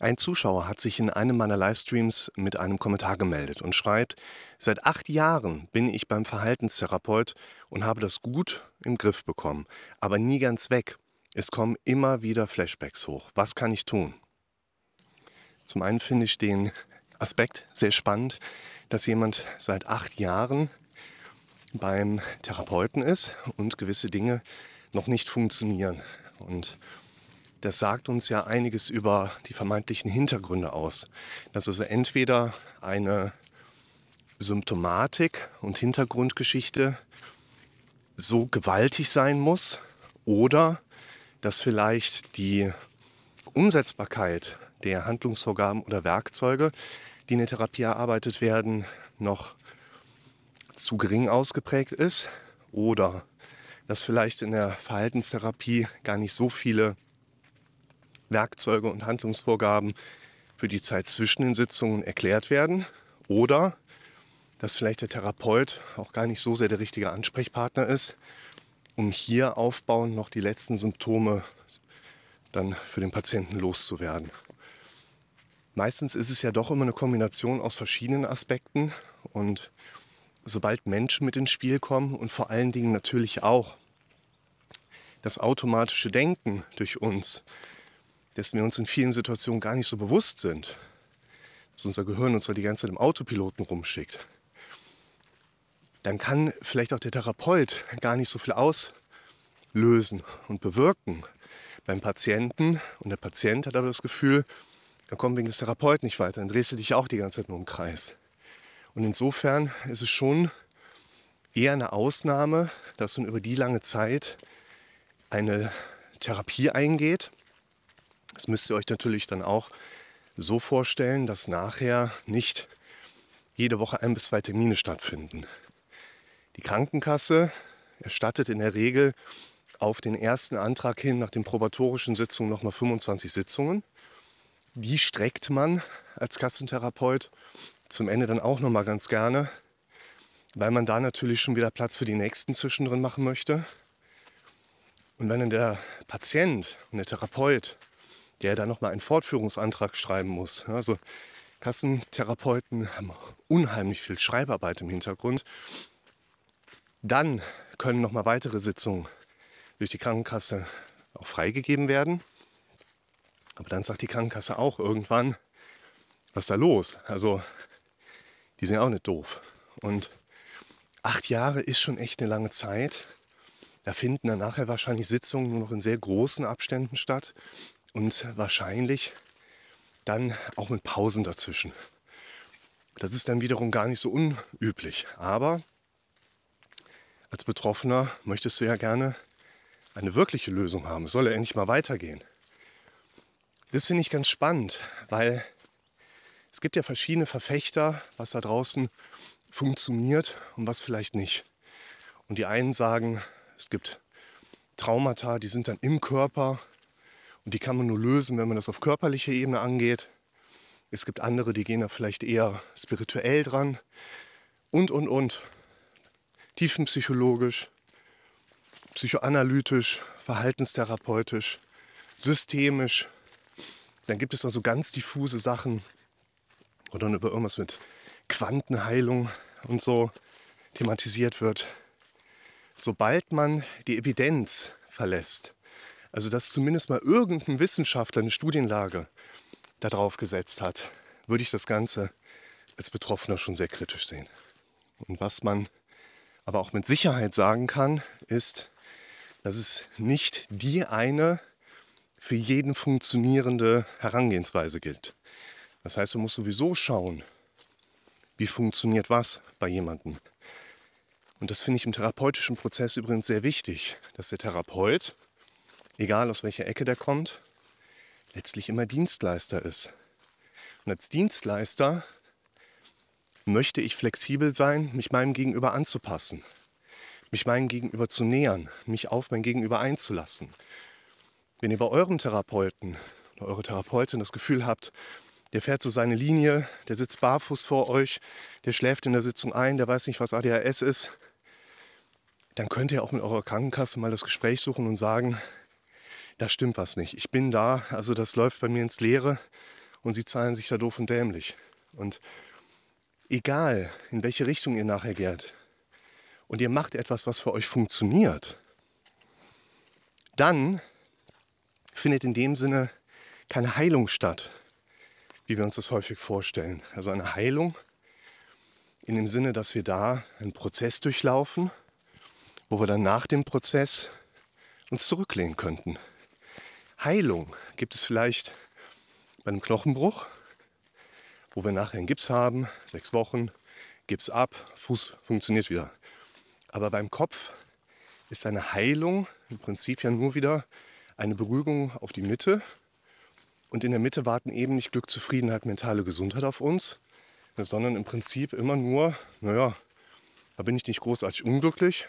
Ein Zuschauer hat sich in einem meiner Livestreams mit einem Kommentar gemeldet und schreibt, seit acht Jahren bin ich beim Verhaltenstherapeut und habe das gut im Griff bekommen, aber nie ganz weg. Es kommen immer wieder Flashbacks hoch. Was kann ich tun? Zum einen finde ich den Aspekt sehr spannend, dass jemand seit acht Jahren beim Therapeuten ist und gewisse Dinge noch nicht funktionieren. Und das sagt uns ja einiges über die vermeintlichen Hintergründe aus. Dass also entweder eine Symptomatik und Hintergrundgeschichte so gewaltig sein muss oder dass vielleicht die Umsetzbarkeit der Handlungsvorgaben oder Werkzeuge, die in der Therapie erarbeitet werden, noch zu gering ausgeprägt ist oder dass vielleicht in der Verhaltenstherapie gar nicht so viele Werkzeuge und Handlungsvorgaben für die Zeit zwischen den Sitzungen erklärt werden oder dass vielleicht der Therapeut auch gar nicht so sehr der richtige Ansprechpartner ist, um hier aufbauend noch die letzten Symptome dann für den Patienten loszuwerden. Meistens ist es ja doch immer eine Kombination aus verschiedenen Aspekten und sobald Menschen mit ins Spiel kommen und vor allen Dingen natürlich auch das automatische Denken durch uns, dessen wir uns in vielen Situationen gar nicht so bewusst sind, dass unser Gehirn uns ja die ganze Zeit im Autopiloten rumschickt, dann kann vielleicht auch der Therapeut gar nicht so viel auslösen und bewirken beim Patienten. Und der Patient hat aber das Gefühl, er kommt wegen des Therapeuten nicht weiter, dann drehst du dich auch die ganze Zeit nur im Kreis. Und insofern ist es schon eher eine Ausnahme, dass man über die lange Zeit eine Therapie eingeht, das müsst ihr euch natürlich dann auch so vorstellen, dass nachher nicht jede Woche ein bis zwei Termine stattfinden. Die Krankenkasse erstattet in der Regel auf den ersten Antrag hin nach den probatorischen Sitzungen nochmal 25 Sitzungen. Die streckt man als Kassentherapeut zum Ende dann auch nochmal ganz gerne, weil man da natürlich schon wieder Platz für die nächsten zwischendrin machen möchte. Und wenn dann der Patient und der Therapeut der da nochmal einen Fortführungsantrag schreiben muss. Also Kassentherapeuten haben unheimlich viel Schreibarbeit im Hintergrund. Dann können nochmal weitere Sitzungen durch die Krankenkasse auch freigegeben werden. Aber dann sagt die Krankenkasse auch irgendwann, was ist da los? Also, die sind ja auch nicht doof. Und acht Jahre ist schon echt eine lange Zeit. Da finden dann nachher wahrscheinlich Sitzungen nur noch in sehr großen Abständen statt und wahrscheinlich dann auch mit Pausen dazwischen. Das ist dann wiederum gar nicht so unüblich. Aber als Betroffener möchtest du ja gerne eine wirkliche Lösung haben. Es soll ja endlich mal weitergehen. Das finde ich ganz spannend, weil es gibt ja verschiedene Verfechter, was da draußen funktioniert und was vielleicht nicht. Und die einen sagen, es gibt Traumata, die sind dann im Körper und die kann man nur lösen, wenn man das auf körperlicher Ebene angeht. Es gibt andere, die gehen da vielleicht eher spirituell dran. Und, und, und. Tiefenpsychologisch, psychoanalytisch, verhaltenstherapeutisch, systemisch. Dann gibt es noch so ganz diffuse Sachen. Oder über irgendwas mit Quantenheilung und so thematisiert wird. Sobald man die Evidenz verlässt, also dass zumindest mal irgendein Wissenschaftler eine Studienlage darauf gesetzt hat, würde ich das Ganze als Betroffener schon sehr kritisch sehen. Und was man aber auch mit Sicherheit sagen kann, ist, dass es nicht die eine für jeden funktionierende Herangehensweise gilt. Das heißt, man muss sowieso schauen, wie funktioniert was bei jemandem. Und das finde ich im therapeutischen Prozess übrigens sehr wichtig, dass der Therapeut egal aus welcher Ecke der kommt, letztlich immer Dienstleister ist. Und als Dienstleister möchte ich flexibel sein, mich meinem Gegenüber anzupassen, mich meinem Gegenüber zu nähern, mich auf mein Gegenüber einzulassen. Wenn ihr bei eurem Therapeuten oder eure Therapeutin das Gefühl habt, der fährt so seine Linie, der sitzt barfuß vor euch, der schläft in der Sitzung ein, der weiß nicht, was ADHS ist, dann könnt ihr auch mit eurer Krankenkasse mal das Gespräch suchen und sagen, da stimmt was nicht. Ich bin da, also das läuft bei mir ins Leere und sie zahlen sich da doof und dämlich. Und egal, in welche Richtung ihr nachher geht, und ihr macht etwas, was für euch funktioniert, dann findet in dem Sinne keine Heilung statt, wie wir uns das häufig vorstellen. Also eine Heilung in dem Sinne, dass wir da einen Prozess durchlaufen, wo wir dann nach dem Prozess uns zurücklehnen könnten. Heilung gibt es vielleicht bei einem Knochenbruch, wo wir nachher einen Gips haben, sechs Wochen, Gips ab, Fuß funktioniert wieder. Aber beim Kopf ist eine Heilung im Prinzip ja nur wieder eine Beruhigung auf die Mitte. Und in der Mitte warten eben nicht Glück, Zufriedenheit, mentale Gesundheit auf uns, sondern im Prinzip immer nur, naja, da bin ich nicht großartig unglücklich,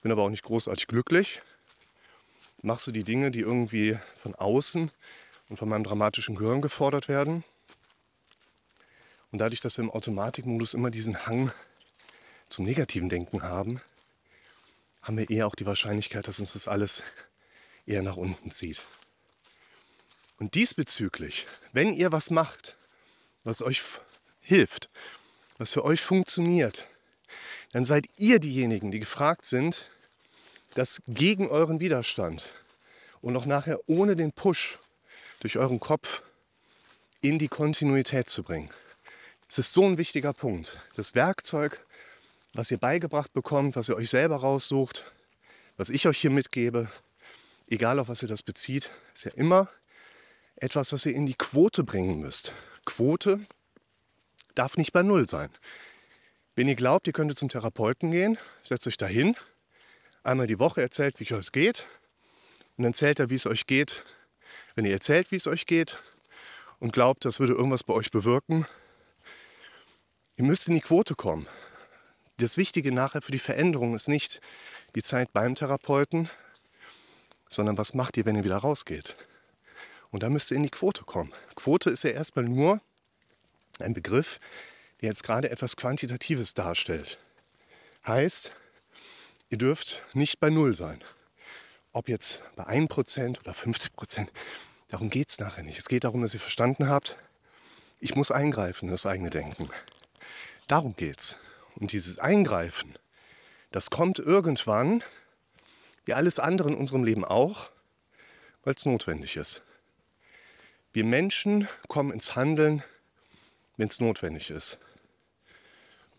bin aber auch nicht großartig glücklich. Machst du die Dinge, die irgendwie von außen und von meinem dramatischen Gehirn gefordert werden. Und dadurch, dass wir im Automatikmodus immer diesen Hang zum negativen Denken haben, haben wir eher auch die Wahrscheinlichkeit, dass uns das alles eher nach unten zieht. Und diesbezüglich, wenn ihr was macht, was euch hilft, was für euch funktioniert, dann seid ihr diejenigen, die gefragt sind, das gegen euren Widerstand und auch nachher ohne den Push durch euren Kopf in die Kontinuität zu bringen. Das ist so ein wichtiger Punkt. Das Werkzeug, was ihr beigebracht bekommt, was ihr euch selber raussucht, was ich euch hier mitgebe, egal auf was ihr das bezieht, ist ja immer etwas, was ihr in die Quote bringen müsst. Quote darf nicht bei Null sein. Wenn ihr glaubt, ihr könntet zum Therapeuten gehen, setzt euch dahin, einmal die Woche erzählt, wie es geht, und dann zählt er, wie es euch geht, wenn ihr erzählt, wie es euch geht, und glaubt, das würde irgendwas bei euch bewirken. Ihr müsst in die Quote kommen das Wichtige nachher für die Veränderung ist nicht die Zeit beim Therapeuten, sondern was macht ihr, wenn ihr wieder rausgeht? Und da müsst ihr in die Quote kommen. Quote ist ja erstmal nur ein Begriff, der jetzt gerade etwas Quantitatives darstellt. Heißt, ihr dürft nicht bei Null sein. Ob jetzt bei 1% oder 50%, darum geht es nachher nicht. Es geht darum, dass ihr verstanden habt, ich muss eingreifen in das eigene Denken. Darum geht's. Und dieses Eingreifen, das kommt irgendwann, wie alles andere in unserem Leben auch, weil es notwendig ist. Wir Menschen kommen ins Handeln, wenn es notwendig ist.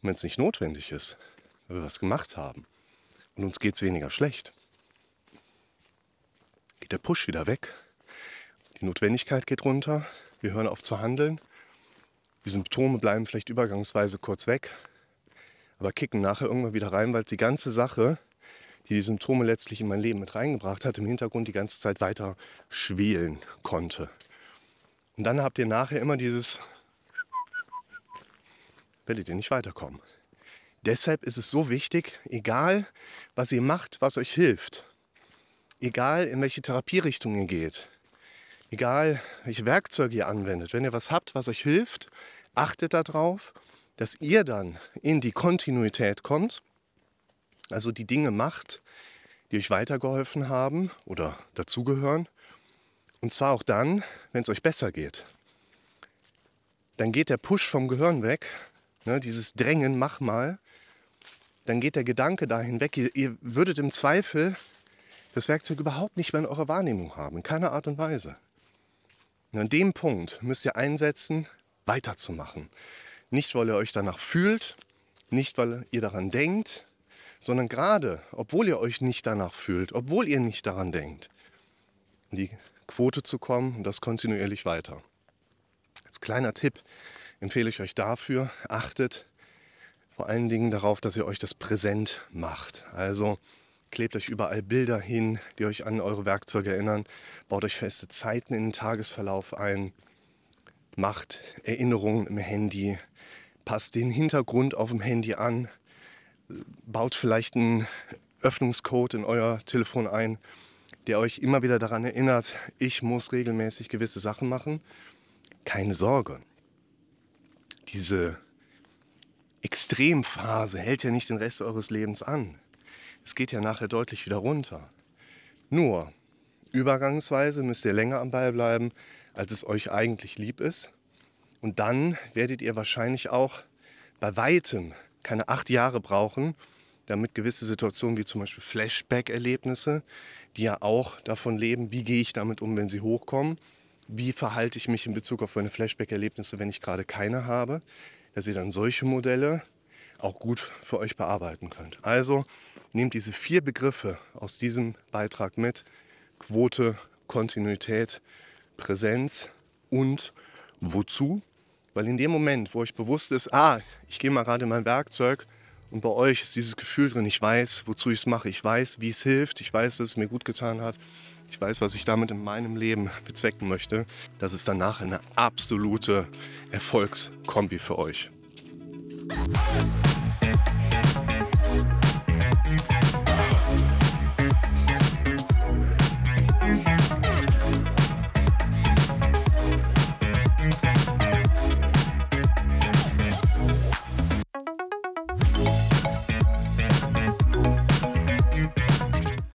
Und wenn es nicht notwendig ist, weil wir was gemacht haben und uns geht es weniger schlecht, geht der Push wieder weg. Die Notwendigkeit geht runter, wir hören auf zu handeln. Die Symptome bleiben vielleicht übergangsweise kurz weg, aber kicken nachher irgendwann wieder rein, weil die ganze Sache, die die Symptome letztlich in mein Leben mit reingebracht hat, im Hintergrund die ganze Zeit weiter schwelen konnte. Und dann habt ihr nachher immer dieses, werdet ihr nicht weiterkommen. Deshalb ist es so wichtig, egal was ihr macht, was euch hilft, egal in welche Therapierichtung ihr geht, egal welche Werkzeuge ihr anwendet, wenn ihr was habt, was euch hilft, achtet darauf, dass ihr dann in die Kontinuität kommt, also die Dinge macht, die euch weitergeholfen haben oder dazugehören. Und zwar auch dann, wenn es euch besser geht. Dann geht der Push vom Gehirn weg, ne, dieses Drängen, mach mal. Dann geht der Gedanke dahin weg. Ihr, ihr würdet im Zweifel das Werkzeug überhaupt nicht mehr in eurer Wahrnehmung haben, in keiner Art und Weise. Und an dem Punkt müsst ihr einsetzen, weiterzumachen. Nicht, weil ihr euch danach fühlt, nicht, weil ihr daran denkt, sondern gerade, obwohl ihr euch nicht danach fühlt, obwohl ihr nicht daran denkt, in die Quote zu kommen und das kontinuierlich weiter. Als kleiner Tipp empfehle ich euch dafür, achtet vor allen Dingen darauf, dass ihr euch das präsent macht. Also klebt euch überall Bilder hin, die euch an eure Werkzeuge erinnern, baut euch feste Zeiten in den Tagesverlauf ein, macht Erinnerungen im Handy, passt den Hintergrund auf dem Handy an, baut vielleicht einen Öffnungscode in euer Telefon ein, der euch immer wieder daran erinnert, ich muss regelmäßig gewisse Sachen machen. Keine Sorge. Diese Extremphase hält ja nicht den Rest eures Lebens an. Es geht ja nachher deutlich wieder runter. Nur, übergangsweise müsst ihr länger am Ball bleiben, als es euch eigentlich lieb ist. Und dann werdet ihr wahrscheinlich auch bei weitem keine acht Jahre brauchen, damit gewisse Situationen wie zum Beispiel Flashback-Erlebnisse, die ja auch davon leben, wie gehe ich damit um, wenn sie hochkommen, wie verhalte ich mich in Bezug auf meine Flashback-Erlebnisse, wenn ich gerade keine habe, dass ihr dann solche Modelle auch gut für euch bearbeiten könnt. Also nehmt diese vier Begriffe aus diesem Beitrag mit. Quote, Kontinuität, Präsenz und wozu? Weil in dem Moment, wo euch bewusst ist, ah, ich gehe mal gerade in mein Werkzeug und bei euch ist dieses Gefühl drin, ich weiß, wozu ich es mache, ich weiß, wie es hilft, ich weiß, dass es mir gut getan hat, ich weiß, was ich damit in meinem Leben bezwecken möchte, das ist danach eine absolute Erfolgskombi für euch.